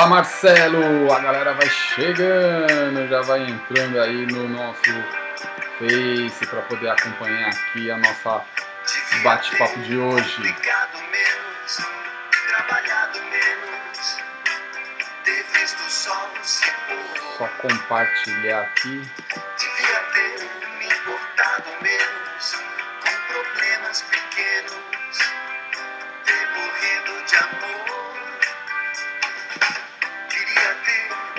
Fala Marcelo, a galera vai chegando, já vai entrando aí no nosso Face para poder acompanhar aqui a nossa bate-papo de hoje. Menos, trabalhado menos, ter visto. Só compartilhar aqui.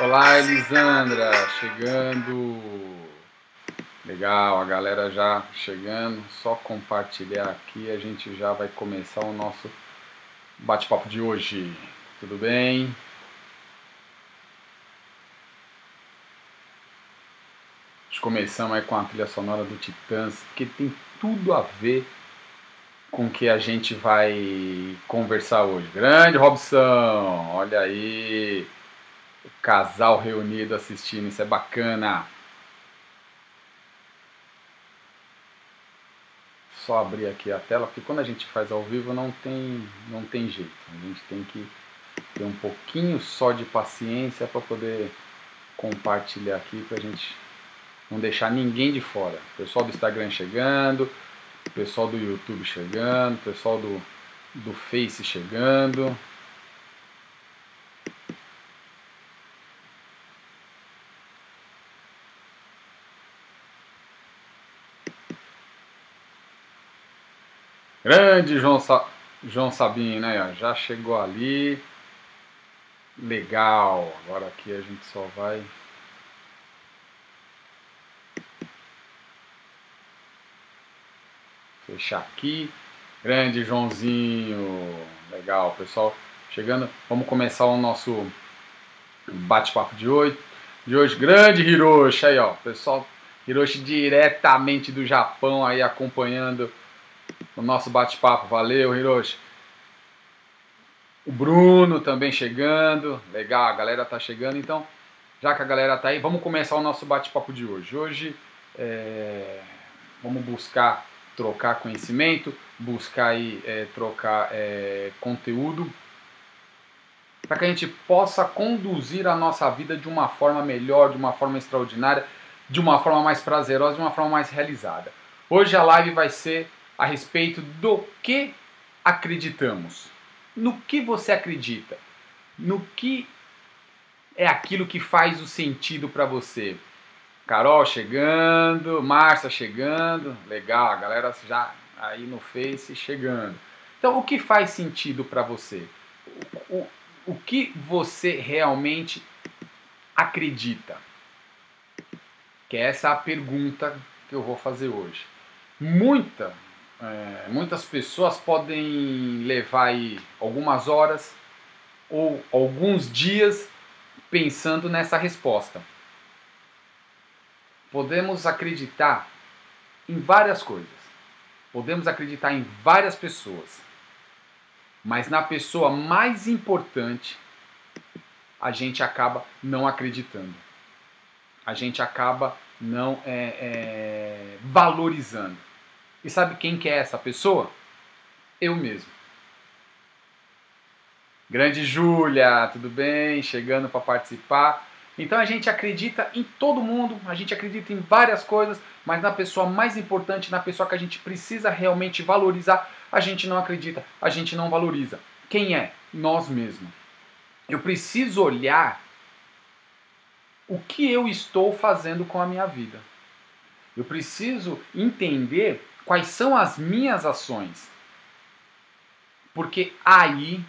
Olá Elisandra, chegando. Legal, a galera já chegando. Só compartilhar aqui, a gente já vai começar o nosso bate-papo de hoje. Tudo bem? Começamos aí com a trilha sonora do Titãs, que tem tudo a ver com o que a gente vai conversar hoje. Grande Robson, olha aí, casal reunido assistindo, isso é bacana. Só abrir aqui a tela, porque quando a gente faz ao vivo não tem, não tem jeito. A gente tem que ter um pouquinho só de paciência para poder compartilhar aqui, para a gente não deixar ninguém de fora. Pessoal do Instagram chegando, pessoal do YouTube chegando, pessoal do, do Face chegando. Grande João, Sa João Sabino, né? Já chegou ali. Legal. Agora aqui a gente só vai. Fechar aqui. Grande Joãozinho. Legal, pessoal. Chegando. Vamos começar o nosso bate-papo de hoje. De hoje, grande Hiroshi aí, ó. Pessoal, Hiroshi diretamente do Japão aí acompanhando o nosso bate-papo. Valeu, Hiroshi. O Bruno também chegando. Legal, a galera tá chegando. Então, já que a galera tá aí, vamos começar o nosso bate-papo de hoje. Hoje é, vamos buscar trocar conhecimento, buscar aí, é, trocar é, conteúdo para que a gente possa conduzir a nossa vida de uma forma melhor, de uma forma extraordinária, de uma forma mais prazerosa, de uma forma mais realizada. Hoje a live vai ser a respeito do que acreditamos. No que você acredita? No que é aquilo que faz o sentido para você? Carol chegando, Márcia chegando, legal, a galera já aí no Face chegando. Então, o que faz sentido para você? O, o, que você realmente acredita? Que é essa a pergunta que eu vou fazer hoje. Muita, é, muitas pessoas podem levar aí algumas horas ou alguns dias pensando nessa resposta. Podemos acreditar em várias coisas. Podemos acreditar em várias pessoas. Mas na pessoa mais importante, a gente acaba não acreditando. A gente acaba não é, é, valorizando. E sabe quem que é essa pessoa? Eu mesmo. Grande Júlia, tudo bem? Chegando para participar. Então a gente acredita em todo mundo, a gente acredita em várias coisas, mas na pessoa mais importante, na pessoa que a gente precisa realmente valorizar, a gente não acredita, a gente não valoriza. Quem é? Nós mesmos. Eu preciso olhar o que eu estou fazendo com a minha vida. Eu preciso entender quais são as minhas ações. Porque aí,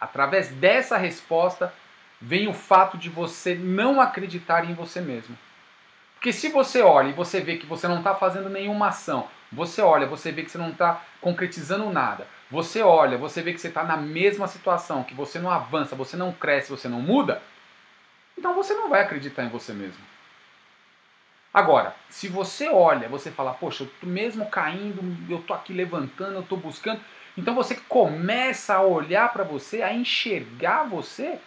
através dessa resposta, vem o fato de você não acreditar em você mesmo. Porque se você olha e você vê que você não está fazendo nenhuma ação, você olha, você vê que você não está concretizando nada, você olha, você vê que você está na mesma situação, que você não avança, você não cresce, você não muda, então você não vai acreditar em você mesmo. Agora, se você olha, você fala, poxa, eu tô mesmo caindo, eu tô aqui levantando, eu tô buscando, então você começa a olhar para você, a enxergar você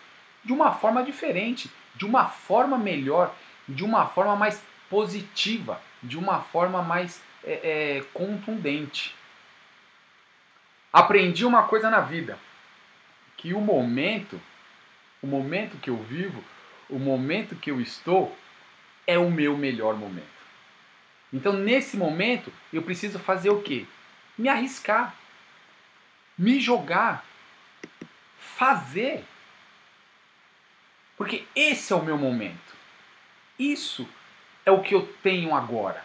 de uma forma diferente, de uma forma melhor, de uma forma mais positiva, de uma forma mais é, é, contundente. Aprendi uma coisa na vida, que o momento, o momento que eu vivo, o momento que eu estou, é o meu melhor momento. Então, nesse momento, eu preciso fazer o quê? Me arriscar, me jogar, fazer. Porque esse é o meu momento. Isso é o que eu tenho agora.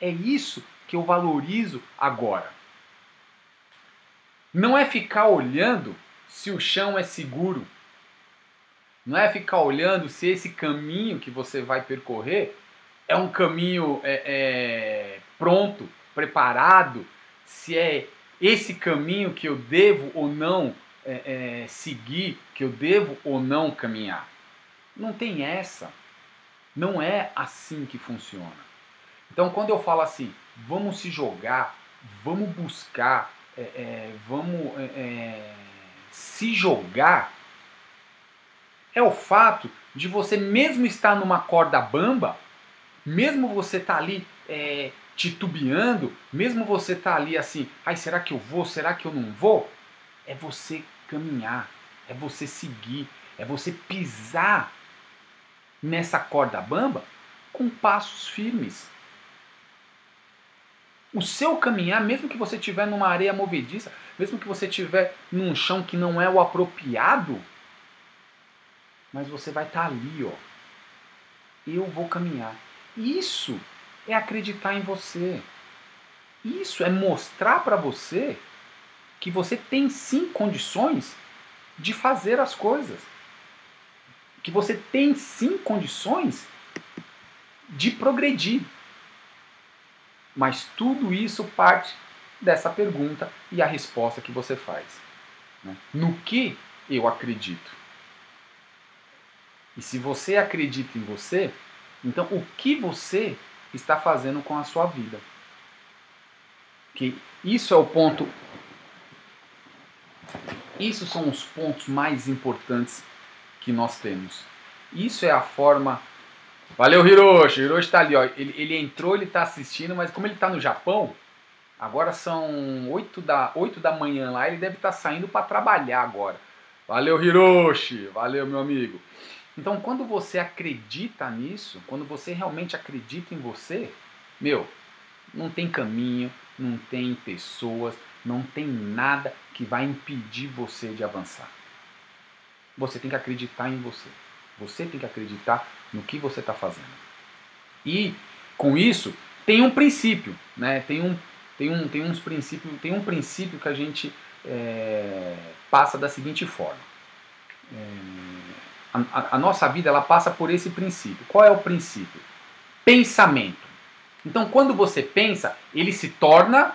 É isso que eu valorizo agora. Não é ficar olhando se o chão é seguro. Não é ficar olhando se esse caminho que você vai percorrer é um caminho é, é, pronto, preparado, se é esse caminho que eu devo ou não é, é seguir, que eu devo ou não caminhar. Não tem essa. Não é assim que funciona. Então, quando eu falo assim, vamos se jogar, vamos buscar, é, é, vamos se jogar, é o fato de você mesmo estar numa corda bamba, mesmo você estar tá ali é, titubeando, mesmo você estar tá ali assim, ai, será que eu vou, será que eu não vou? É você caminhar, é você seguir, é você pisar nessa corda bamba com passos firmes. O seu caminhar, mesmo que você estiver numa areia movediça, mesmo que você estiver num chão que não é o apropriado, mas você vai estar tá ali, ó. Eu vou caminhar. Isso é acreditar em você. Isso é mostrar para você que você tem sim condições de fazer as coisas que você tem sim condições de progredir. Mas tudo isso parte dessa pergunta e a resposta que você faz. Né? No que eu acredito? E se você acredita em você, então o que você está fazendo com a sua vida? Que isso é o ponto. Isso são os pontos mais importantes que nós temos. Isso é a forma. Valeu, Hiroshi! Hiroshi está ali, ó. Ele, ele entrou, ele está assistindo, mas como ele está no Japão, agora são 8 da, 8 da manhã lá, ele deve estar tá saindo para trabalhar agora. Valeu, Hiroshi! Valeu, meu amigo! Então, quando você acredita nisso, quando você realmente acredita em você, meu, não tem caminho, não tem pessoas, não tem nada que vai impedir você de avançar. Você tem que acreditar em você. Você tem que acreditar no que você está fazendo. E com isso tem um princípio, né? Tem um, tem um, tem uns princípios, tem um princípio que a gente é, passa da seguinte forma. É, a, a nossa vida ela passa por esse princípio. Qual é o princípio? Pensamento. Então, quando você pensa, ele se torna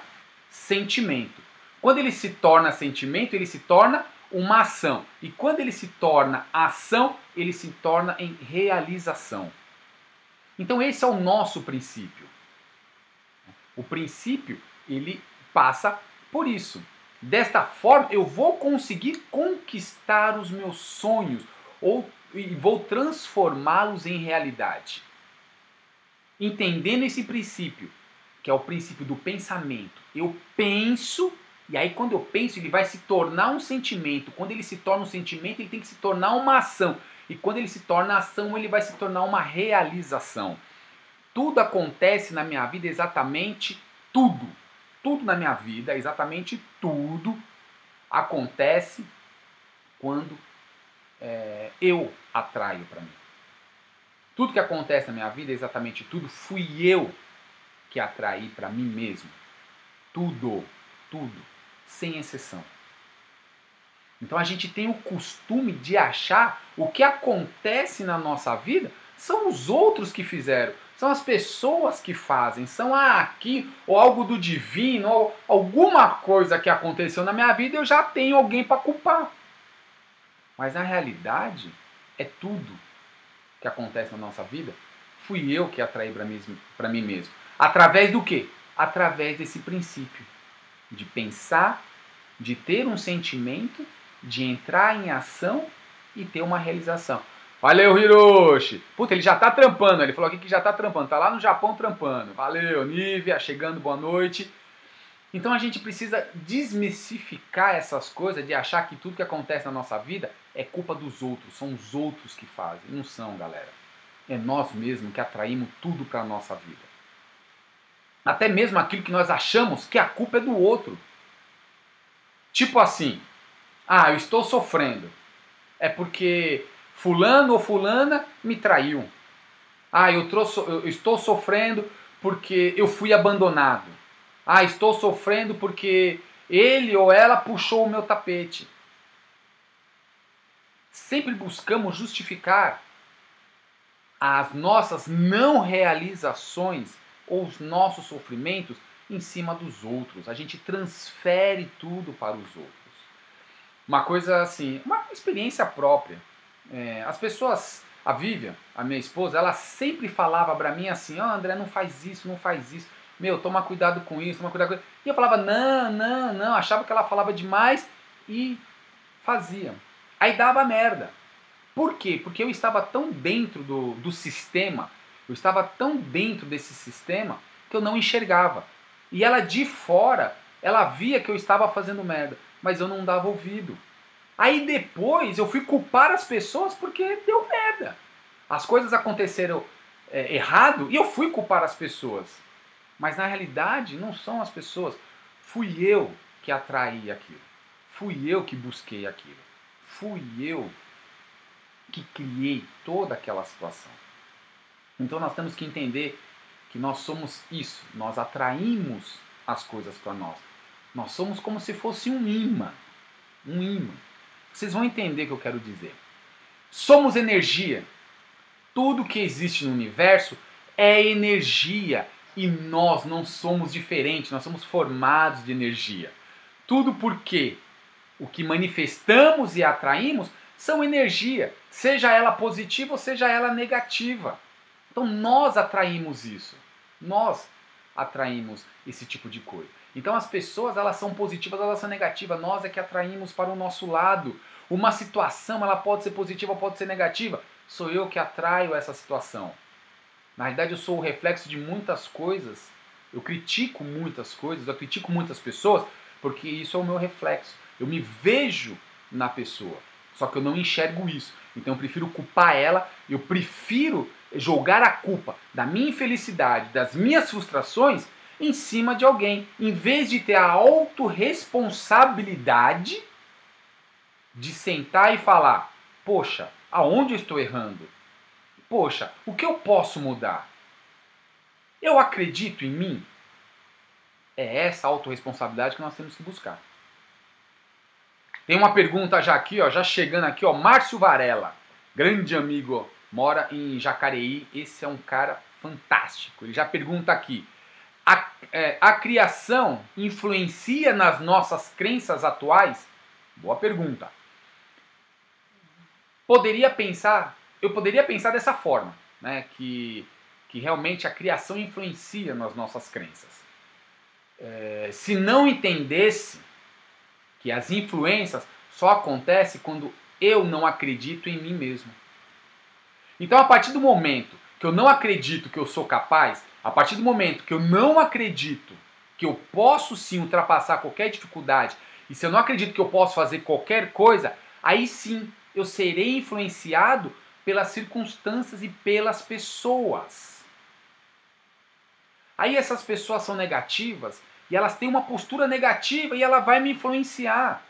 sentimento. Quando ele se torna sentimento, ele se torna uma ação. E quando ele se torna ação, ele se torna em realização. Então esse é o nosso princípio. O princípio, ele passa por isso. Desta forma, eu vou conseguir conquistar os meus sonhos ou e vou transformá-los em realidade. Entendendo esse princípio, que é o princípio do pensamento, eu penso e aí, quando eu penso, ele vai se tornar um sentimento. Quando ele se torna um sentimento, ele tem que se tornar uma ação. E quando ele se torna ação, ele vai se tornar uma realização. Tudo acontece na minha vida exatamente tudo. Tudo na minha vida, exatamente tudo, acontece quando é, eu atraio para mim. Tudo que acontece na minha vida, exatamente tudo, fui eu que atraí para mim mesmo. Tudo, tudo, sem exceção. Então a gente tem o costume de achar o que acontece na nossa vida são os outros que fizeram, são as pessoas que fazem, são ah, aqui ou algo do divino, ou alguma coisa que aconteceu na minha vida, eu já tenho alguém para culpar. Mas na realidade, é tudo que acontece na nossa vida, fui eu que atraí para mim, mesmo. Através do quê? Através desse princípio de pensar, de ter um sentimento, de entrar em ação e ter uma realização. Valeu, Hiroshi! Puta, ele já tá trampando, ele falou aqui que já tá trampando, tá lá no Japão trampando. Valeu, Nívia, chegando, boa noite. Então a gente precisa desmistificar essas coisas de achar que tudo que acontece na nossa vida é culpa dos outros, são os outros que fazem. Não são, galera. É nós mesmos que atraímos tudo para a nossa vida. Até mesmo aquilo que nós achamos que a culpa é do outro. Tipo assim, ah, eu estou sofrendo. É porque fulano ou fulana me traiu. Ah, eu, trouxe, eu estou sofrendo porque eu fui abandonado. Ah, estou sofrendo porque ele ou ela puxou o meu tapete. Sempre buscamos justificar as nossas não realizações ou os nossos sofrimentos em cima dos outros. A gente transfere tudo para os outros. Uma coisa assim, uma experiência própria. É, as pessoas, a Vivian, a minha esposa, ela sempre falava para mim assim: oh, André, não faz isso, não faz isso. Meu, toma cuidado com isso, toma cuidado com isso. E eu falava: Não, não, não. Achava que ela falava demais e fazia. Aí dava merda. Por quê? Porque eu estava tão dentro do, do sistema, eu estava tão dentro desse sistema que eu não enxergava. E ela de fora, ela via que eu estava fazendo merda, mas eu não dava ouvido. Aí depois eu fui culpar as pessoas porque deu merda. As coisas aconteceram é, errado e eu fui culpar as pessoas. Mas na realidade não são as pessoas. Fui eu que atraí aquilo. Fui eu que busquei aquilo. Fui eu que criei toda aquela situação. Então nós temos que entender que nós somos isso. Nós atraímos as coisas para nós. Nós somos como se fosse um imã. Um imã. Vocês vão entender o que eu quero dizer. Somos energia. Tudo que existe no universo é energia e nós não somos diferentes, nós somos formados de energia. Tudo porque o que manifestamos e atraímos são energia, seja ela positiva ou seja ela negativa. Então nós atraímos isso. Nós atraímos esse tipo de coisa. Então as pessoas elas são positivas, elas são negativas. Nós é que atraímos para o nosso lado. Uma situação ela pode ser positiva, pode ser negativa. Sou eu que atraio essa situação. Na realidade eu sou o reflexo de muitas coisas. Eu critico muitas coisas, eu critico muitas pessoas, porque isso é o meu reflexo. Eu me vejo na pessoa. Só que eu não enxergo isso. Então eu prefiro culpar ela, eu prefiro jogar a culpa da minha infelicidade, das minhas frustrações em cima de alguém, em vez de ter a autorresponsabilidade de sentar e falar: "Poxa, aonde eu estou errando? Poxa, o que eu posso mudar? Eu acredito em mim?" É essa autorresponsabilidade que nós temos que buscar. Tem uma pergunta já aqui, ó, já chegando aqui, ó, Márcio Varela, grande amigo, mora em Jacareí. Esse é um cara fantástico. Ele já pergunta aqui: a, é, a criação influencia nas nossas crenças atuais? Boa pergunta. Poderia pensar, eu poderia pensar dessa forma, né, que, que realmente a criação influencia nas nossas crenças. É, se não entendesse que as influências só acontecem quando eu não acredito em mim mesmo. Então, a partir do momento que eu não acredito que eu sou capaz, a partir do momento que eu não acredito que eu posso sim ultrapassar qualquer dificuldade, e se eu não acredito que eu posso fazer qualquer coisa, aí sim eu serei influenciado pelas circunstâncias e pelas pessoas. Aí essas pessoas são negativas e elas têm uma postura negativa e ela vai me influenciar.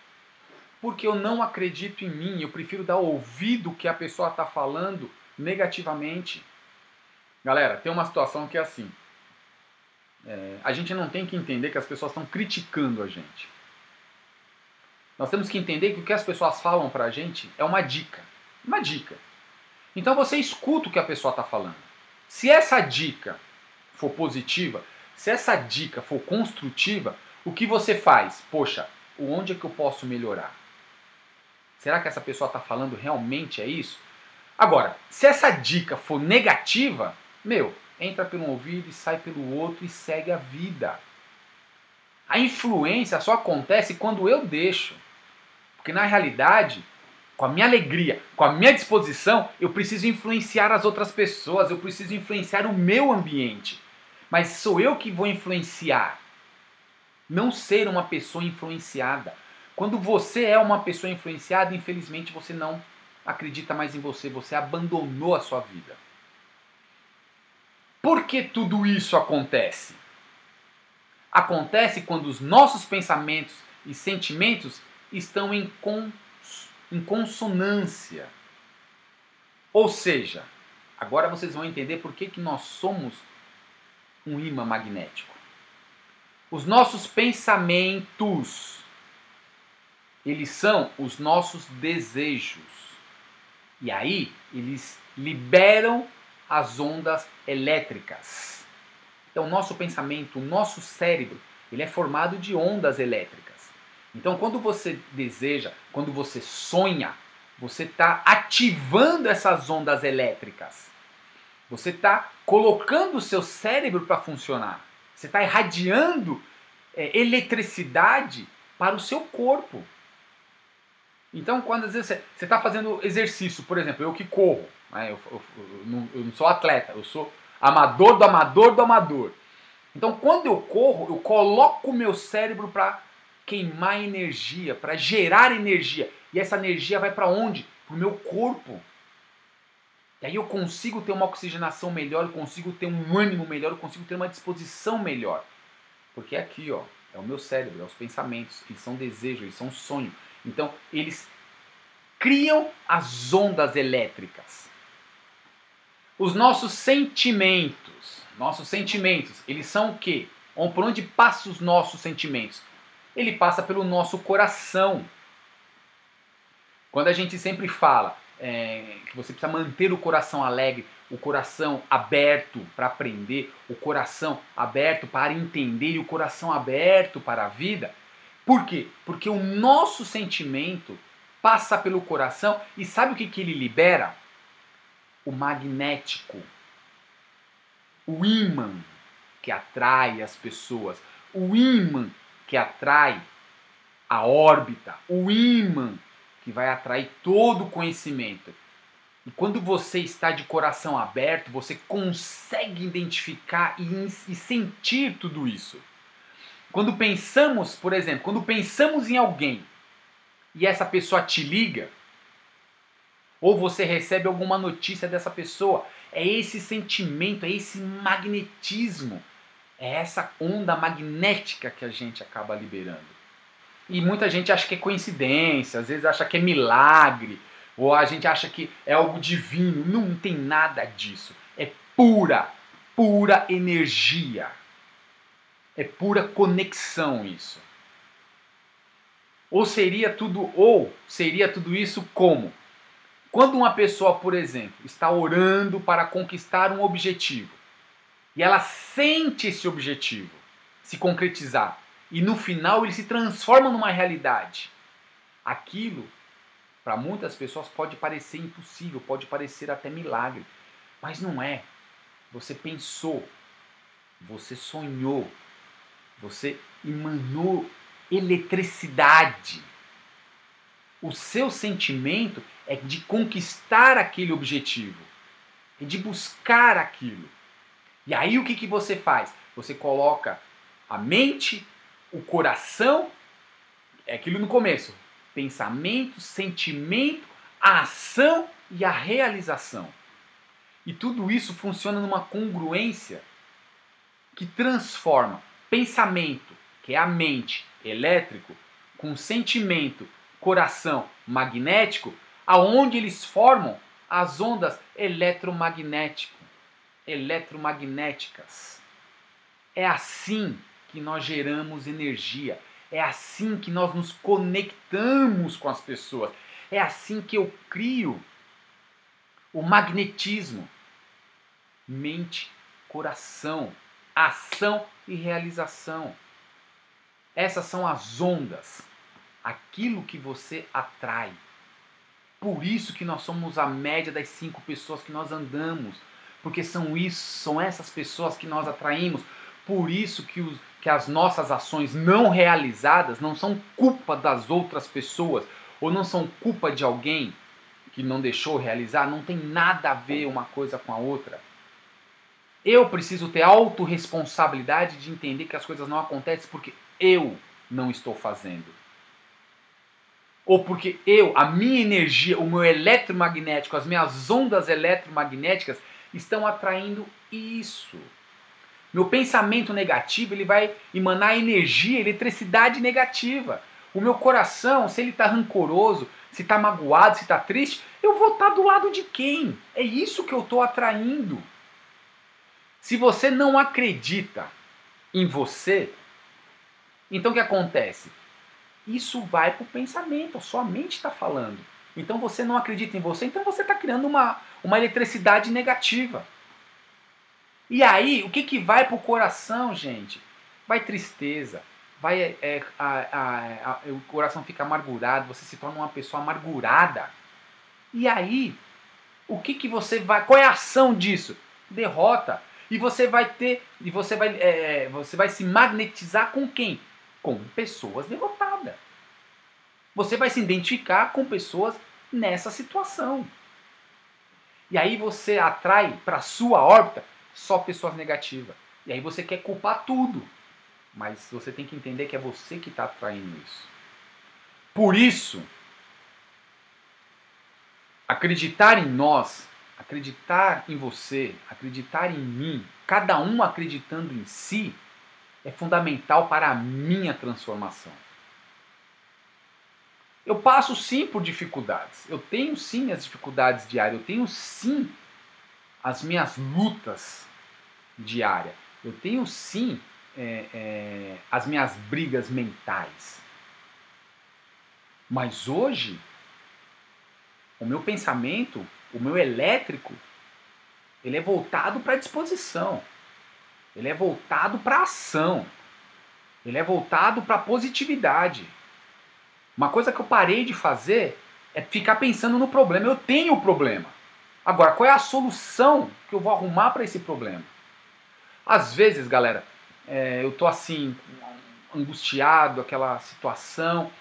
Porque eu não acredito em mim, eu prefiro dar ouvido que a pessoa está falando negativamente. Galera, tem uma situação que é assim. É, a gente não tem que entender que as pessoas estão criticando a gente. Nós temos que entender que o que as pessoas falam pra gente é uma dica. Uma dica. Então você escuta o que a pessoa está falando. Se essa dica for positiva, se essa dica for construtiva, o que você faz? Poxa, onde é que eu posso melhorar? Será que essa pessoa está falando realmente é isso? Agora, se essa dica for negativa, meu, entra pelo ouvido e sai pelo outro e segue a vida. A influência só acontece quando eu deixo. Porque na realidade, com a minha alegria, com a minha disposição, eu preciso influenciar as outras pessoas, eu preciso influenciar o meu ambiente. Mas sou eu que vou influenciar, não ser uma pessoa influenciada. Quando você é uma pessoa influenciada, infelizmente você não acredita mais em você, você abandonou a sua vida. Por que tudo isso acontece? Acontece quando os nossos pensamentos e sentimentos estão em con em consonância. Ou seja, agora vocês vão entender por que, que nós somos um imã magnético. Os nossos pensamentos, eles são os nossos desejos. E aí, eles liberam as ondas elétricas. Então, o nosso pensamento, o nosso cérebro, ele é formado de ondas elétricas. Então, quando você deseja, quando você sonha, você está ativando essas ondas elétricas. Você está colocando o seu cérebro para funcionar. Você está irradiando é, eletricidade para o seu corpo. Então, quando às vezes você está fazendo exercício, por exemplo, eu que corro, né, eu, eu, eu, não, eu não sou atleta, eu sou amador do amador do amador. Então, quando eu corro, eu coloco o meu cérebro para queimar energia, para gerar energia. E essa energia vai para onde? Para o meu corpo. E aí eu consigo ter uma oxigenação melhor, eu consigo ter um ânimo melhor, eu consigo ter uma disposição melhor. Porque é aqui, ó, é o meu cérebro, é os pensamentos, eles são desejos, eles são sonho. Então, eles criam as ondas elétricas. Os nossos sentimentos, nossos sentimentos, eles são o quê? Por onde passam os nossos sentimentos? Ele passa pelo nosso coração. Quando a gente sempre fala é, que você precisa manter o coração alegre, o coração aberto para aprender, o coração aberto para entender e o coração aberto para a vida. Por quê? Porque o nosso sentimento passa pelo coração e sabe o que, que ele libera? O magnético, o ímã que atrai as pessoas, o ímã que atrai a órbita, o ímã que vai atrair todo o conhecimento. E quando você está de coração aberto, você consegue identificar e, e sentir tudo isso. Quando pensamos, por exemplo, quando pensamos em alguém e essa pessoa te liga, ou você recebe alguma notícia dessa pessoa, é esse sentimento, é esse magnetismo é essa onda magnética que a gente acaba liberando. E muita gente acha que é coincidência, às vezes acha que é milagre, ou a gente acha que é algo divino. Não tem nada disso. É pura, pura energia. É pura conexão isso. Ou seria tudo ou seria tudo isso como quando uma pessoa, por exemplo, está orando para conquistar um objetivo, e ela sente esse objetivo se concretizar. E no final ele se transforma numa realidade. Aquilo, para muitas pessoas, pode parecer impossível, pode parecer até milagre. Mas não é. Você pensou, você sonhou, você emanou eletricidade. O seu sentimento é de conquistar aquele objetivo, é de buscar aquilo. E aí o que, que você faz? Você coloca a mente, o coração, é aquilo no começo: pensamento, sentimento, a ação e a realização. E tudo isso funciona numa congruência que transforma pensamento, que é a mente, elétrico, com sentimento, coração, magnético, aonde eles formam as ondas eletromagnéticas. Eletromagnéticas. É assim que nós geramos energia. É assim que nós nos conectamos com as pessoas. É assim que eu crio o magnetismo. Mente, coração, ação e realização. Essas são as ondas, aquilo que você atrai. Por isso que nós somos a média das cinco pessoas que nós andamos, porque são isso, são essas pessoas que nós atraímos. Por isso que, os, que as nossas ações não realizadas não são culpa das outras pessoas ou não são culpa de alguém que não deixou realizar, não tem nada a ver uma coisa com a outra. Eu preciso ter autorresponsabilidade de entender que as coisas não acontecem porque eu não estou fazendo. Ou porque eu, a minha energia, o meu eletromagnético, as minhas ondas eletromagnéticas estão atraindo isso. Meu pensamento negativo ele vai emanar energia, eletricidade negativa. O meu coração, se ele está rancoroso, se está magoado, se está triste, eu vou estar tá do lado de quem? É isso que eu estou atraindo. Se você não acredita em você, então o que acontece? Isso vai para o pensamento, a sua mente está falando. Então você não acredita em você, então você está criando uma, uma eletricidade negativa. E aí, o que, que vai para o coração, gente? Vai tristeza, vai é, é, a, a, a, o coração fica amargurado, você se torna uma pessoa amargurada. E aí, o que, que você vai. Qual é a ação disso? Derrota. E você vai ter. E você vai, é, é você vai se magnetizar com quem? Com pessoas derrotadas. Você vai se identificar com pessoas nessa situação. E aí você atrai para sua órbita só pessoas negativas. E aí você quer culpar tudo. Mas você tem que entender que é você que está atraindo isso. Por isso, acreditar em nós, acreditar em você, acreditar em mim, cada um acreditando em si, é fundamental para a minha transformação. Eu passo sim por dificuldades. Eu tenho sim as dificuldades diárias. Eu tenho sim as minhas lutas diárias. Eu tenho sim é, é, as minhas brigas mentais. Mas hoje, o meu pensamento, o meu elétrico, ele é voltado para a disposição. Ele é voltado para a ação. Ele é voltado para a positividade. Uma coisa que eu parei de fazer é ficar pensando no problema. Eu tenho o problema. Agora, qual é a solução que eu vou arrumar para esse problema? Às vezes, galera, é, eu tô assim, angustiado, aquela situação.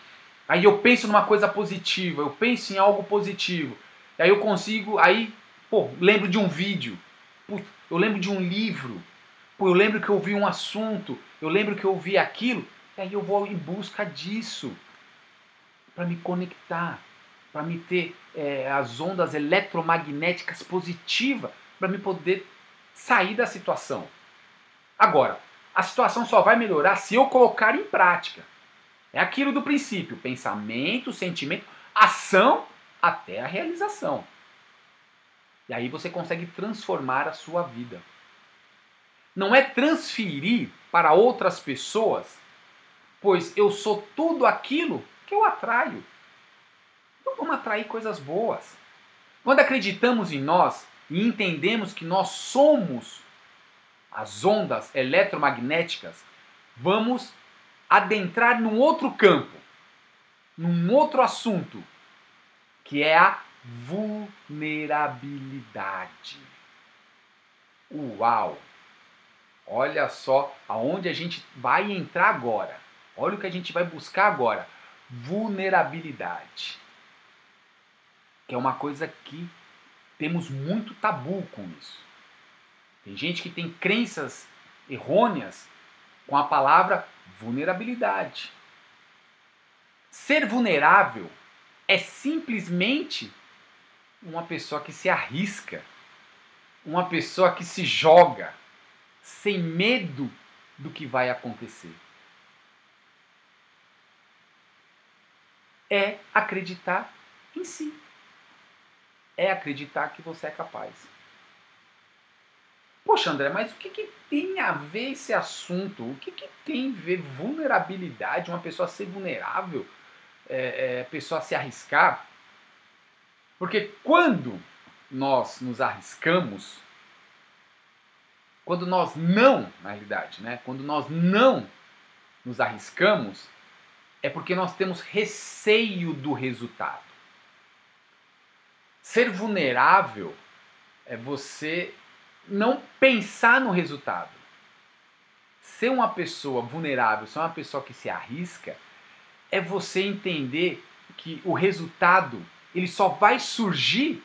Aí eu penso numa coisa positiva, eu penso em algo positivo. Aí eu consigo, aí, pô, lembro de um vídeo, eu lembro de um livro, pô, eu lembro que eu vi um assunto, eu lembro que eu vi aquilo, e aí eu vou em busca disso para me conectar, para me ter é, as ondas eletromagnéticas positivas, para me poder sair da situação. Agora, a situação só vai melhorar se eu colocar em prática. É aquilo do princípio: pensamento, sentimento, ação até a realização. E aí você consegue transformar a sua vida. Não é transferir para outras pessoas, pois eu sou tudo aquilo que eu atraio. Então vamos atrair coisas boas. Quando acreditamos em nós e entendemos que nós somos as ondas eletromagnéticas, vamos adentrar num outro campo, num outro assunto, que é a vulnerabilidade. Uau! Olha só aonde a gente vai entrar agora. Olha o que a gente vai buscar agora vulnerabilidade. Que é uma coisa que temos muito tabu com isso. Tem gente que tem crenças errôneas com a palavra vulnerabilidade. Ser vulnerável é simplesmente uma pessoa que se arrisca, uma pessoa que se joga sem medo do que vai acontecer. É acreditar em si. É acreditar que você é capaz. Poxa, André, mas o que, que tem a ver esse assunto? O que, que tem a ver vulnerabilidade, uma pessoa ser vulnerável, é, é, pessoa se arriscar? Porque quando nós nos arriscamos, quando nós não, na realidade, né? Quando nós não nos arriscamos, é porque nós temos receio do resultado. Ser vulnerável é você não pensar no resultado. Ser uma pessoa vulnerável, ser uma pessoa que se arrisca, é você entender que o resultado ele só vai surgir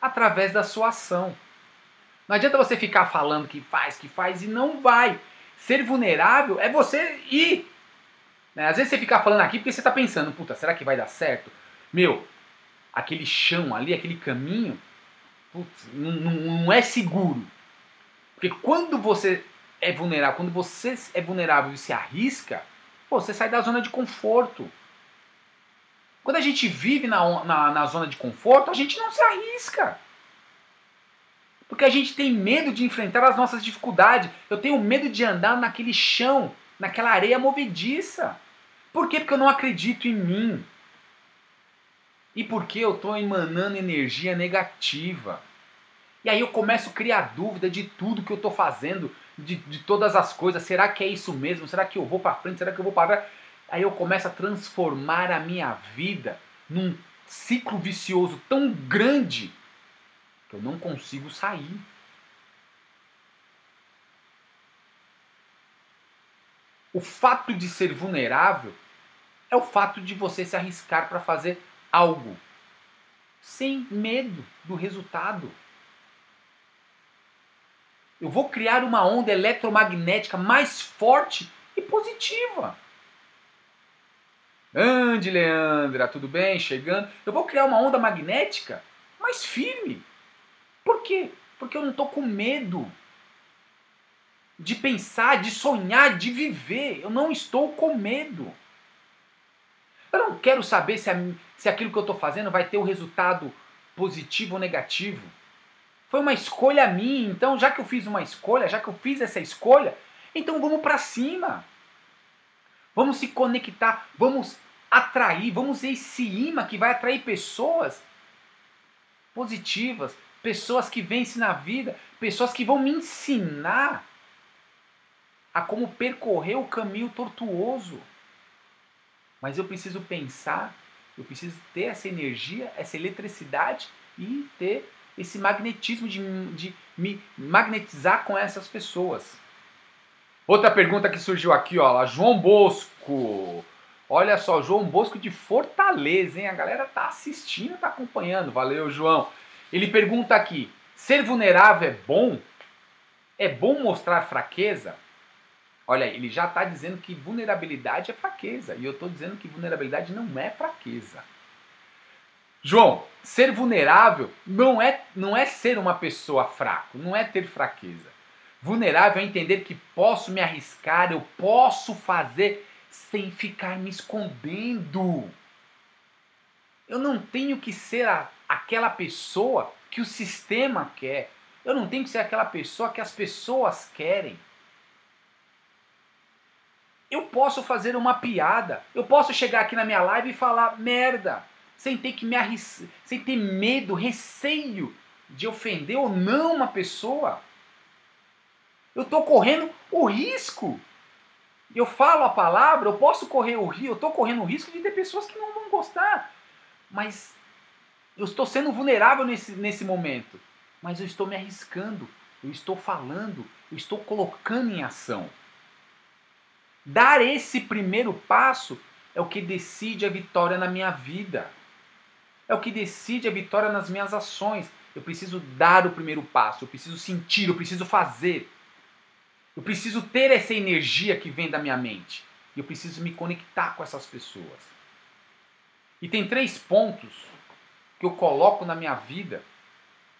através da sua ação. Não adianta você ficar falando que faz, que faz e não vai. Ser vulnerável é você ir. Né? Às vezes você fica falando aqui porque você está pensando, puta, será que vai dar certo? Meu, aquele chão ali, aquele caminho, putz, não, não, é seguro. Porque quando você é vulnerável, quando você é vulnerável e se arrisca, pô, você sai da zona de conforto. Quando a gente vive na, na, na zona de conforto, a gente não se arrisca. Porque a gente tem medo de enfrentar as nossas dificuldades. Eu tenho medo de andar naquele chão, naquela areia movediça. Por quê? Porque eu não acredito em mim. E porque eu estou emanando energia negativa. E aí eu começo a criar dúvida de tudo que eu estou fazendo, de, de todas as coisas. Será que é isso mesmo? Será que eu vou para frente? Será que eu vou para Aí eu começo a transformar a minha vida num ciclo vicioso tão grande que eu não consigo sair. O fato de ser vulnerável é o fato de você se arriscar para fazer algo sem medo do resultado. Eu vou criar uma onda eletromagnética mais forte e positiva. Ande, Leandra, tudo bem? Chegando. Eu vou criar uma onda magnética mais firme. Por quê? Porque eu não estou com medo de pensar, de sonhar, de viver. Eu não estou com medo. Eu não quero saber se, a, se aquilo que eu estou fazendo vai ter um resultado positivo ou negativo. Foi uma escolha minha, então já que eu fiz uma escolha, já que eu fiz essa escolha, então vamos para cima. Vamos se conectar, vamos atrair, vamos ser esse imã que vai atrair pessoas positivas, pessoas que vencem na vida, pessoas que vão me ensinar a como percorrer o caminho tortuoso. Mas eu preciso pensar, eu preciso ter essa energia, essa eletricidade e ter esse magnetismo de, de me magnetizar com essas pessoas. Outra pergunta que surgiu aqui, ó, João Bosco. Olha só, João Bosco de Fortaleza, hein? A galera tá assistindo, tá acompanhando. Valeu, João. Ele pergunta aqui: ser vulnerável é bom? É bom mostrar fraqueza? Olha, ele já está dizendo que vulnerabilidade é fraqueza. E eu estou dizendo que vulnerabilidade não é fraqueza. João, ser vulnerável não é, não é ser uma pessoa fraca, não é ter fraqueza. Vulnerável é entender que posso me arriscar, eu posso fazer sem ficar me escondendo. Eu não tenho que ser a, aquela pessoa que o sistema quer. Eu não tenho que ser aquela pessoa que as pessoas querem. Eu posso fazer uma piada. Eu posso chegar aqui na minha live e falar merda sem ter que me arriscar, sem ter medo, receio de ofender ou não uma pessoa. Eu estou correndo o risco. Eu falo a palavra, eu posso correr o risco, eu estou correndo o risco de ter pessoas que não vão gostar. Mas eu estou sendo vulnerável nesse, nesse momento. Mas eu estou me arriscando, eu estou falando, eu estou colocando em ação. Dar esse primeiro passo é o que decide a vitória na minha vida é o que decide a vitória nas minhas ações. Eu preciso dar o primeiro passo, eu preciso sentir, eu preciso fazer. Eu preciso ter essa energia que vem da minha mente. E eu preciso me conectar com essas pessoas. E tem três pontos que eu coloco na minha vida.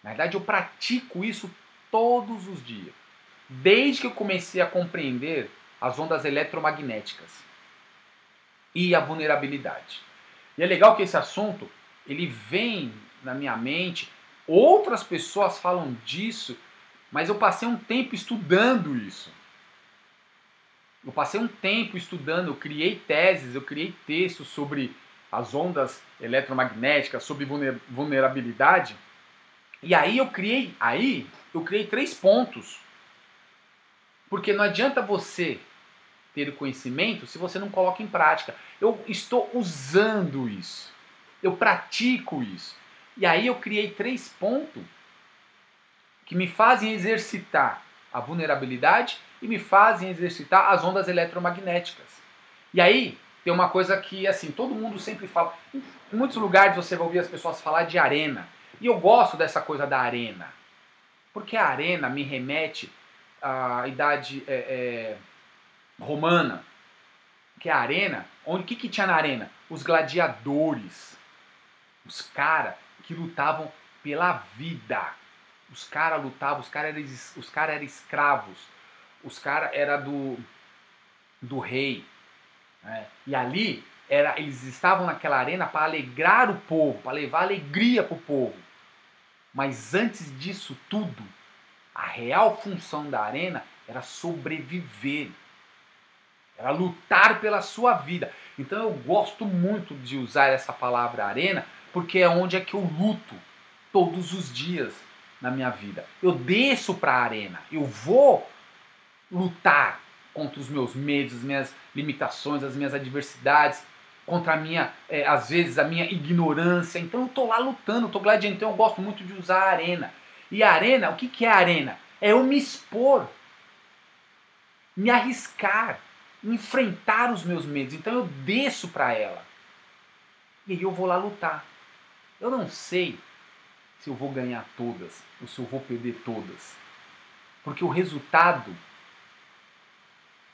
Na verdade, eu pratico isso todos os dias. Desde que eu comecei a compreender as ondas eletromagnéticas e a vulnerabilidade. E é legal que esse assunto ele vem na minha mente, outras pessoas falam disso, Mas eu passei um tempo estudando isso. Eu passei um tempo estudando, eu criei teses, eu criei textos sobre as ondas eletromagnéticas, sobre vulnerabilidade. E aí eu criei, aí eu criei três pontos. Porque não adianta você ter conhecimento se você não coloca em prática. Eu estou usando isso. Eu pratico isso. E aí eu criei três pontos que me fazem exercitar a vulnerabilidade e me fazem exercitar as ondas eletromagnéticas. E aí tem uma coisa que assim todo mundo sempre fala. Em muitos lugares você vai ouvir as pessoas falar de arena. E eu gosto dessa coisa da arena. Porque a arena me remete à idade é, é, romana. Que é a arena. Onde o que, que tinha na arena? Os gladiadores. Os caras que lutavam pela vida. Os caras lutavam, os caras eram, os cara eram escravos. Os caras eram do, do rei. Né? E ali era, eles estavam naquela arena para alegrar o povo, para levar alegria para o povo. Mas antes disso tudo, a real função da arena era sobreviver. Era lutar pela sua vida. Então eu gosto muito de usar essa palavra arena, porque é onde é que eu luto todos os dias na minha vida. Eu desço para a arena, eu vou lutar contra os meus medos, as minhas limitações, as minhas adversidades, contra a minha, é, às vezes, a minha ignorância. Então eu estou lá lutando, estou gladiando. Então eu gosto muito de usar a arena. E a arena, o que, que é a arena? É eu me expor, me arriscar, enfrentar os meus medos. Então eu desço para ela. E aí eu vou lá lutar. Eu não sei se eu vou ganhar todas ou se eu vou perder todas. Porque o resultado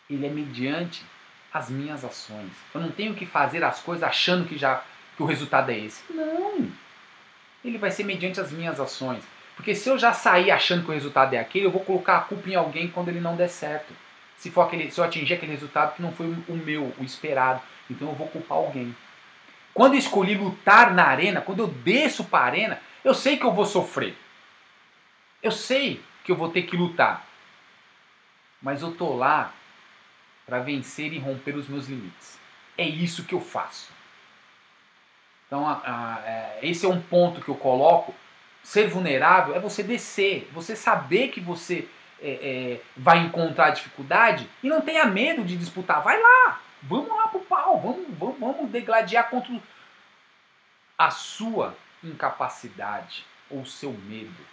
ele é mediante as minhas ações. Eu não tenho que fazer as coisas achando que já que o resultado é esse. Não. Ele vai ser mediante as minhas ações. Porque se eu já sair achando que o resultado é aquele, eu vou colocar a culpa em alguém quando ele não der certo. Se for aquele, se eu atingir aquele resultado que não foi o meu, o esperado, então eu vou culpar alguém. Quando eu escolhi lutar na arena, quando eu desço para a arena, eu sei que eu vou sofrer. Eu sei que eu vou ter que lutar. Mas eu tô lá para vencer e romper os meus limites. É isso que eu faço. Então, a, a, é, esse é um ponto que eu coloco. Ser vulnerável é você descer, você saber que você é, é, vai encontrar dificuldade e não tenha medo de disputar. Vai lá, vamos lá pro pau, vamos, vamos, vamos degladiar contra a sua incapacidade ou seu medo,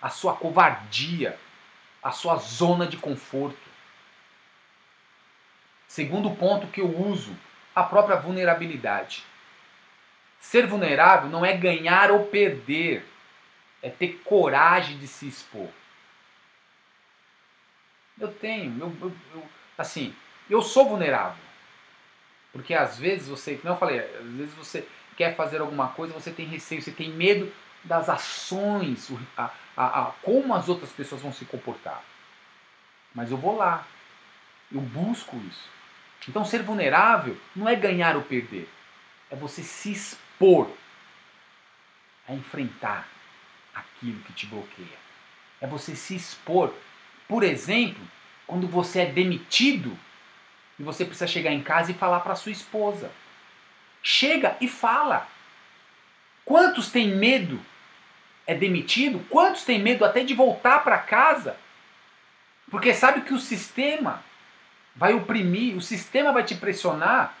a sua covardia, a sua zona de conforto. Segundo ponto que eu uso, a própria vulnerabilidade. Ser vulnerável não é ganhar ou perder, é ter coragem de se expor. Eu tenho, eu, eu, eu, assim, eu sou vulnerável. Porque às vezes você, como eu falei, às vezes você quer fazer alguma coisa, você tem receio, você tem medo das ações, a, a, a, como as outras pessoas vão se comportar. Mas eu vou lá, eu busco isso. Então, ser vulnerável não é ganhar ou perder, é você se expor a enfrentar aquilo que te bloqueia. É você se expor, por exemplo, quando você é demitido e você precisa chegar em casa e falar para sua esposa. Chega e fala. Quantos têm medo? É demitido? Quantos têm medo até de voltar para casa? Porque sabe que o sistema vai oprimir, o sistema vai te pressionar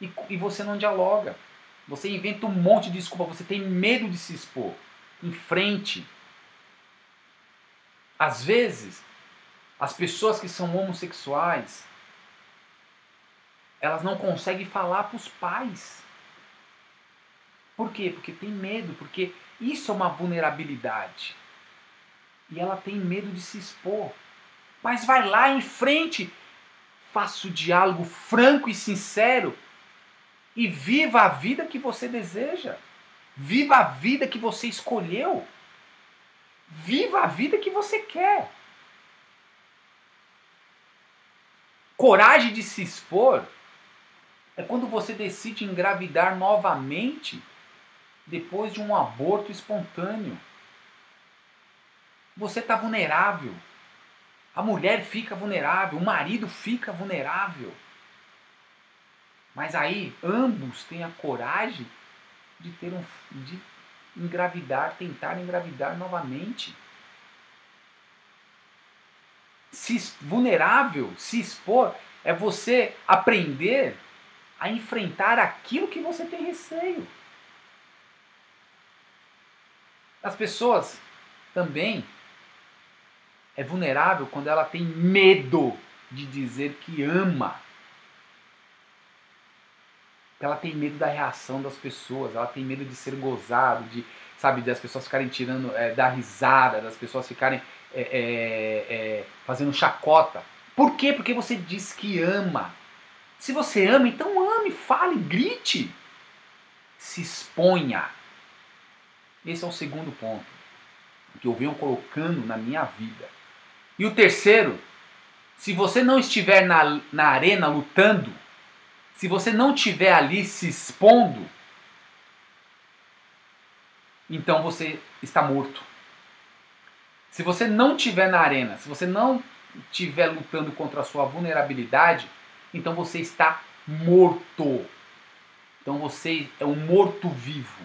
e, e você não dialoga. Você inventa um monte de desculpa, você tem medo de se expor. Em frente. Às vezes, as pessoas que são homossexuais, elas não conseguem falar para os pais. Por quê? Porque tem medo, porque isso é uma vulnerabilidade. E ela tem medo de se expor. Mas vai lá em frente faça o diálogo franco e sincero e viva a vida que você deseja. Viva a vida que você escolheu. Viva a vida que você quer. Coragem de se expor é quando você decide engravidar novamente depois de um aborto espontâneo. Você está vulnerável. A mulher fica vulnerável, o marido fica vulnerável. Mas aí ambos têm a coragem de ter um de engravidar, tentar engravidar novamente. Se vulnerável, se expor, é você aprender a enfrentar aquilo que você tem receio. As pessoas também é vulnerável quando ela tem medo de dizer que ama. Ela tem medo da reação das pessoas, ela tem medo de ser gozado, de sabe, das pessoas ficarem tirando, é, dar risada, das pessoas ficarem é, é, é, fazendo chacota. Por quê? Porque você diz que ama. Se você ama, então ame, fale, grite. Se exponha. Esse é o segundo ponto que eu venho colocando na minha vida. E o terceiro, se você não estiver na, na arena lutando, se você não estiver ali se expondo, então você está morto. Se você não estiver na arena, se você não estiver lutando contra a sua vulnerabilidade, então você está morto. Então você é um morto-vivo.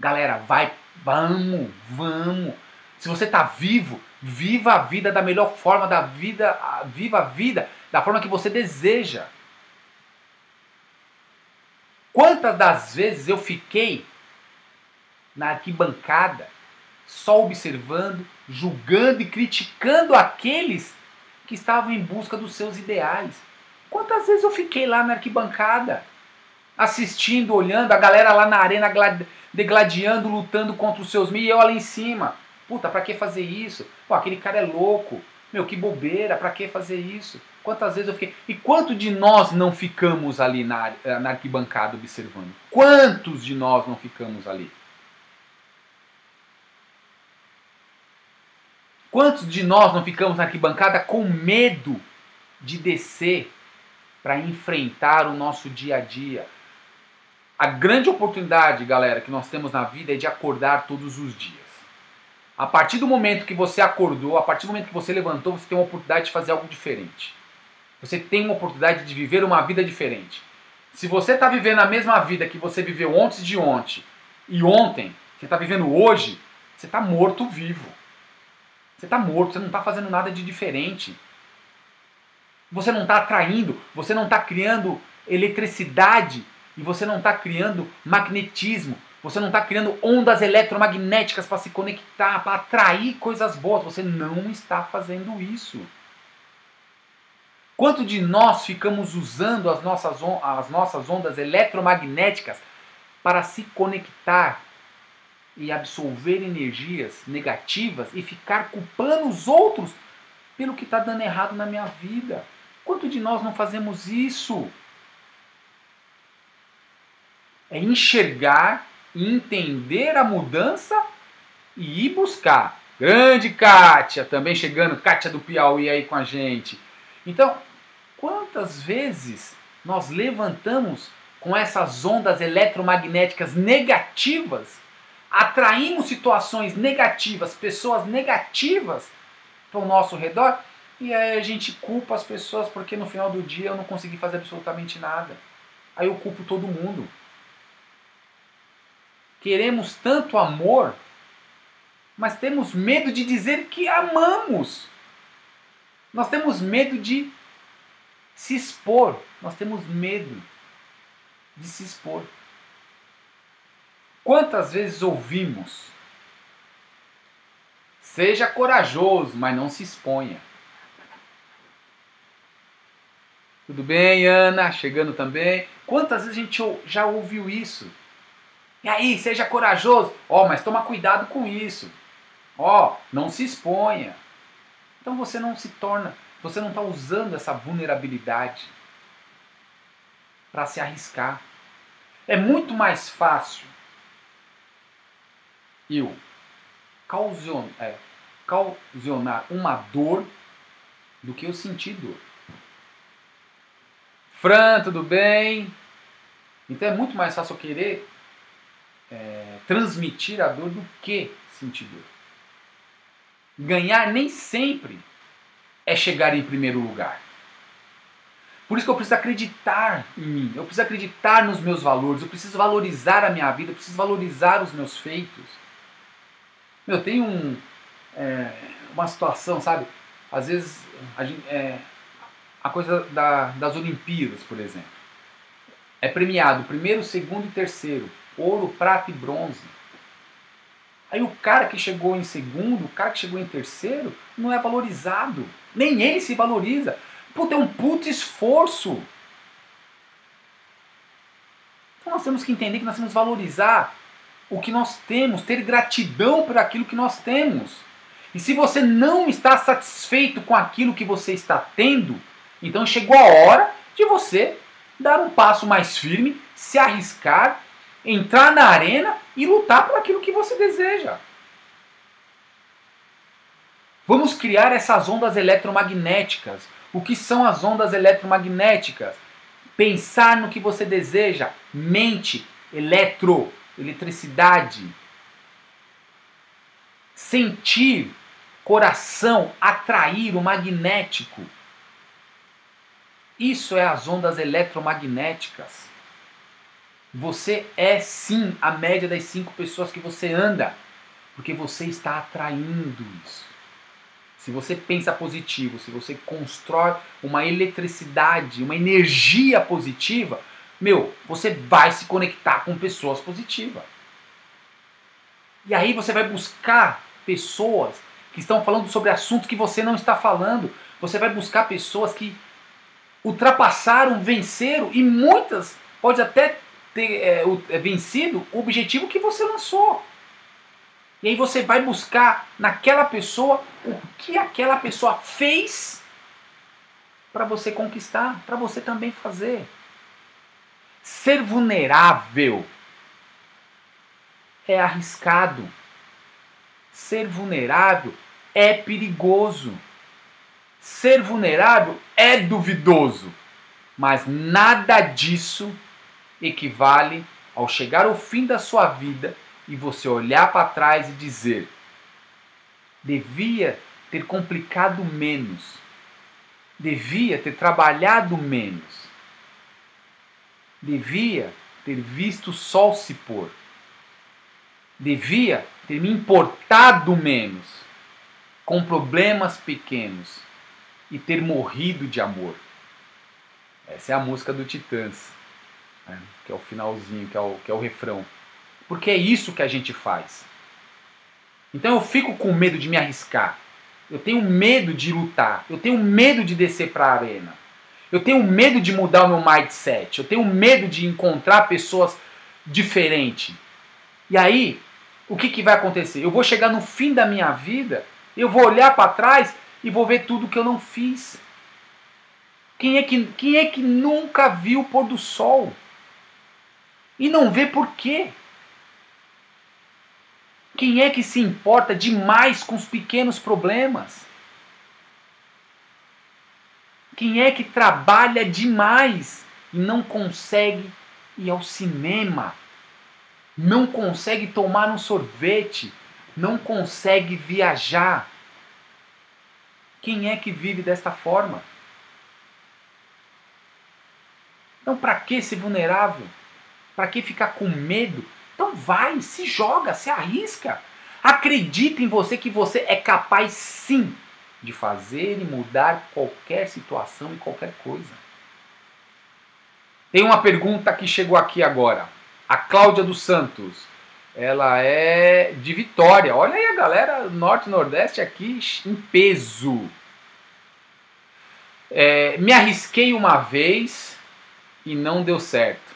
Galera, vai, vamos, vamos. Se você está vivo, viva a vida da melhor forma da vida, viva a vida da forma que você deseja. Quantas das vezes eu fiquei na arquibancada só observando, julgando e criticando aqueles que estavam em busca dos seus ideais? Quantas vezes eu fiquei lá na arquibancada assistindo, olhando a galera lá na arena degladiando, lutando contra os seus mil e eu lá em cima? Puta, pra que fazer isso? Pô, aquele cara é louco. Meu, que bobeira, pra que fazer isso? Quantas vezes eu fiquei. E quanto de nós não ficamos ali na, eh, na arquibancada observando? Quantos de nós não ficamos ali? Quantos de nós não ficamos na arquibancada com medo de descer para enfrentar o nosso dia a dia? A grande oportunidade, galera, que nós temos na vida é de acordar todos os dias. A partir do momento que você acordou, a partir do momento que você levantou, você tem uma oportunidade de fazer algo diferente. Você tem uma oportunidade de viver uma vida diferente. Se você está vivendo a mesma vida que você viveu ontem de ontem e ontem, você está vivendo hoje, você está morto vivo. Você está morto, você não está fazendo nada de diferente. Você não está atraindo, você não está criando eletricidade e você não está criando magnetismo, você não está criando ondas eletromagnéticas para se conectar, para atrair coisas boas. Você não está fazendo isso. Quanto de nós ficamos usando as nossas, as nossas ondas eletromagnéticas para se conectar e absorver energias negativas e ficar culpando os outros pelo que está dando errado na minha vida? Quanto de nós não fazemos isso? É enxergar entender a mudança e ir buscar. Grande Kátia, também chegando, Kátia do Piauí aí com a gente. Então, quantas vezes nós levantamos com essas ondas eletromagnéticas negativas, atraímos situações negativas, pessoas negativas para o nosso redor, e aí a gente culpa as pessoas porque no final do dia eu não consegui fazer absolutamente nada. Aí eu culpo todo mundo. Queremos tanto amor, mas temos medo de dizer que amamos. Nós temos medo de se expor. Nós temos medo de se expor. Quantas vezes ouvimos? Seja corajoso, mas não se exponha. Tudo bem, Ana? Chegando também. Quantas vezes a gente já ouviu isso? E aí, seja corajoso. Ó, oh, mas toma cuidado com isso. Ó, oh, não se exponha. Então você não se torna, você não está usando essa vulnerabilidade para se arriscar. É muito mais fácil eu causionar, é, causionar uma dor do que eu sentir dor. Fran, tudo bem? Então é muito mais fácil eu querer é, transmitir a dor do que sentir dor. Ganhar nem sempre é chegar em primeiro lugar. Por isso que eu preciso acreditar em mim, eu preciso acreditar nos meus valores, eu preciso valorizar a minha vida, eu preciso valorizar os meus feitos. Eu tenho um, é, uma situação, sabe? Às vezes, a, gente, é, a coisa da, das Olimpíadas, por exemplo. É premiado primeiro, segundo e terceiro. Ouro, prata e bronze. Aí o cara que chegou em segundo, o cara que chegou em terceiro, não é valorizado. Nem ele se valoriza. Puta, é um puto esforço. Então nós temos que entender que nós temos que valorizar o que nós temos, ter gratidão por aquilo que nós temos. E se você não está satisfeito com aquilo que você está tendo, então chegou a hora de você dar um passo mais firme, se arriscar, entrar na arena e lutar por aquilo que você deseja. Vamos criar essas ondas eletromagnéticas. O que são as ondas eletromagnéticas? Pensar no que você deseja, mente, eletro, eletricidade. Sentir, coração, atrair o magnético. Isso é as ondas eletromagnéticas. Você é sim a média das cinco pessoas que você anda, porque você está atraindo isso. Se você pensa positivo, se você constrói uma eletricidade, uma energia positiva, meu, você vai se conectar com pessoas positivas. E aí você vai buscar pessoas que estão falando sobre assuntos que você não está falando. Você vai buscar pessoas que ultrapassaram, venceram e muitas pode até ter é, é, vencido o objetivo que você lançou. E aí você vai buscar naquela pessoa o que aquela pessoa fez para você conquistar, para você também fazer. Ser vulnerável é arriscado. Ser vulnerável é perigoso. Ser vulnerável é duvidoso. Mas nada disso equivale ao chegar ao fim da sua vida e você olhar para trás e dizer: devia ter complicado menos, devia ter trabalhado menos, devia ter visto o sol se pôr, devia ter me importado menos com problemas pequenos e ter morrido de amor. Essa é a música do Titãs, né? que é o finalzinho, que é o, que é o refrão. Porque é isso que a gente faz. Então eu fico com medo de me arriscar. Eu tenho medo de lutar. Eu tenho medo de descer para a arena. Eu tenho medo de mudar o meu mindset. Eu tenho medo de encontrar pessoas diferentes. E aí, o que, que vai acontecer? Eu vou chegar no fim da minha vida, eu vou olhar para trás e vou ver tudo que eu não fiz. Quem é que, quem é que nunca viu o pôr do sol? E não vê por quê? Quem é que se importa demais com os pequenos problemas? Quem é que trabalha demais e não consegue ir ao cinema? Não consegue tomar um sorvete? Não consegue viajar? Quem é que vive desta forma? Então, para que ser vulnerável? Para que ficar com medo? Então vai, se joga, se arrisca. Acredita em você que você é capaz sim de fazer e mudar qualquer situação e qualquer coisa. Tem uma pergunta que chegou aqui agora. A Cláudia dos Santos. Ela é de Vitória. Olha aí a galera Norte e Nordeste aqui em peso. É, me arrisquei uma vez e não deu certo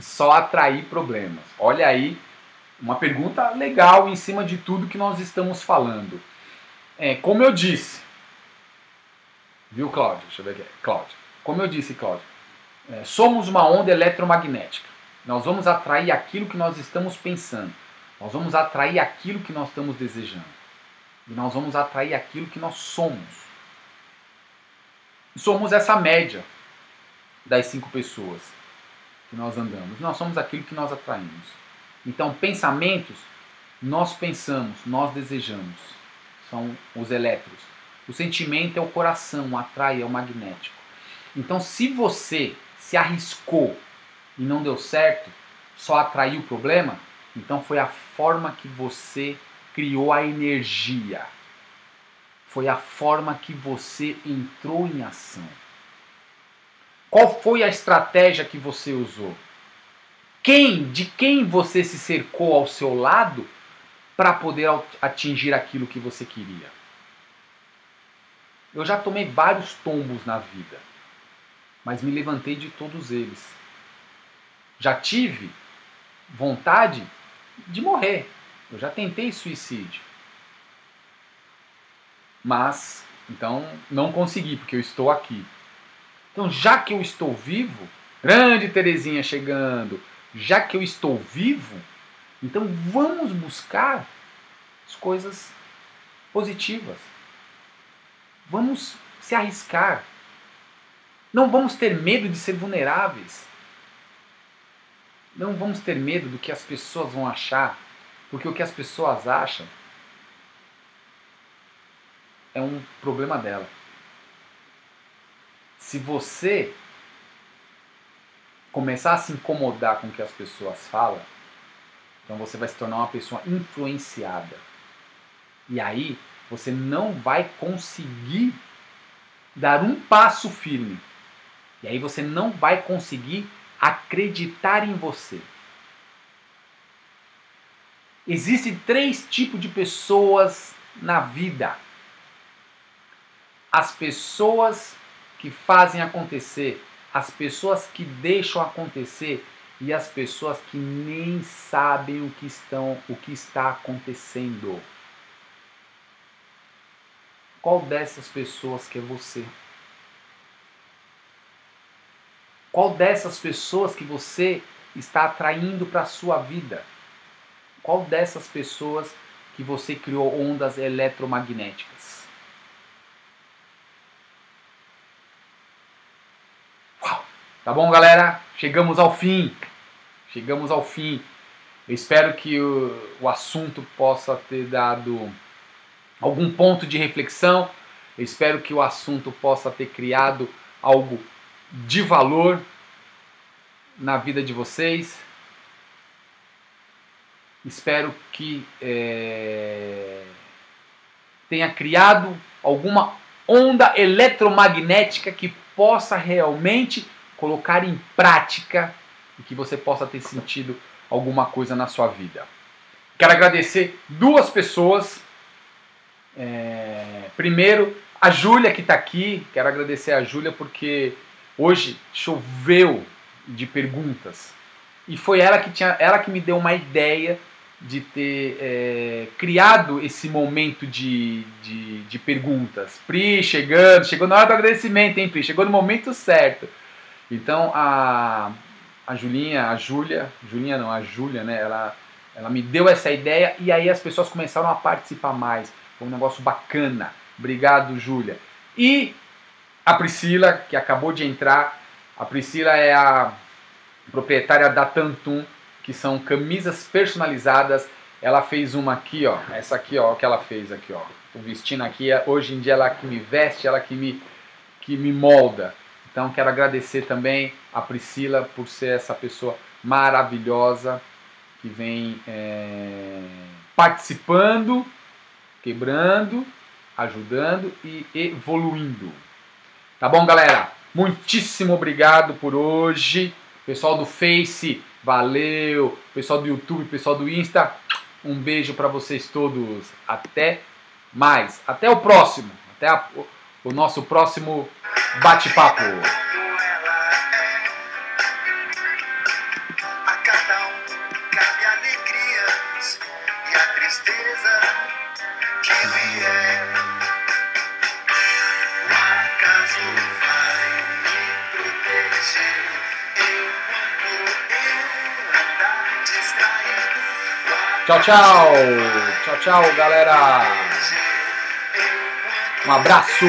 só atrair problemas? Olha aí uma pergunta legal em cima de tudo que nós estamos falando. É, como eu disse, viu, Cláudio? Deixa eu ver aqui. Cláudio. Como eu disse, Cláudio, é, somos uma onda eletromagnética. Nós vamos atrair aquilo que nós estamos pensando. Nós vamos atrair aquilo que nós estamos desejando. E nós vamos atrair aquilo que nós somos. Somos essa média das cinco pessoas que nós andamos. Nós somos aquilo que nós atraímos. Então, pensamentos, nós pensamos, nós desejamos. São os elétrons. O sentimento é o coração, atrai é o magnético. Então, se você se arriscou e não deu certo, só atraiu o problema, então foi a forma que você criou a energia. Foi a forma que você entrou em ação. Qual foi a estratégia que você usou? Quem, de quem você se cercou ao seu lado para poder atingir aquilo que você queria? Eu já tomei vários tombos na vida, mas me levantei de todos eles. Já tive vontade de morrer. Eu já tentei suicídio. Mas, então, não consegui, porque eu estou aqui. Então, já que eu estou vivo, grande Terezinha chegando, já que eu estou vivo, então vamos buscar as coisas positivas. Vamos se arriscar. Não vamos ter medo de ser vulneráveis. Não vamos ter medo do que as pessoas vão achar, porque o que as pessoas acham é um problema dela. Se você começar a se incomodar com o que as pessoas falam, então você vai se tornar uma pessoa influenciada. E aí você não vai conseguir dar um passo firme. E aí você não vai conseguir acreditar em você. Existem três tipos de pessoas na vida: as pessoas que fazem acontecer, as pessoas que deixam acontecer e as pessoas que nem sabem o que estão, o que está acontecendo. Qual dessas pessoas que é você? Qual dessas pessoas que você está atraindo para a sua vida? Qual dessas pessoas que você criou ondas eletromagnéticas? Uau! Tá bom, galera? Chegamos ao fim. Chegamos ao fim. Eu espero que o, o assunto possa ter dado algum ponto de reflexão. Eu espero que o assunto possa ter criado algo de valor na vida de vocês. Espero que é, tenha criado alguma onda eletromagnética que possa realmente colocar em prática e que você possa ter sentido alguma coisa na sua vida. Quero agradecer duas pessoas é, primeiro, a Júlia que está aqui, quero agradecer a Júlia porque hoje choveu de perguntas e foi ela que tinha, ela que me deu uma ideia de ter é, criado esse momento de, de, de, perguntas. Pri chegando, chegou na hora do agradecimento, hein, Pri? Chegou no momento certo. Então a, a Julinha, a Júlia, Julinha não, a Júlia, né? Ela, ela me deu essa ideia e aí as pessoas começaram a participar mais. Foi um negócio bacana. Obrigado, Júlia. E a Priscila, que acabou de entrar. A Priscila é a proprietária da Tantum, que são camisas personalizadas. Ela fez uma aqui, ó. Essa aqui, ó, o que ela fez aqui, ó. Tô vestindo aqui. Hoje em dia ela que me veste, ela que me, que me molda. Então quero agradecer também a Priscila por ser essa pessoa maravilhosa que vem é, participando quebrando, ajudando e evoluindo. Tá bom, galera? Muitíssimo obrigado por hoje. Pessoal do Face, valeu. Pessoal do YouTube, pessoal do Insta, um beijo para vocês todos. Até mais. Até o próximo. Até a, o nosso próximo bate-papo. Tchau, tchau. Tchau, tchau, galera. Um abraço.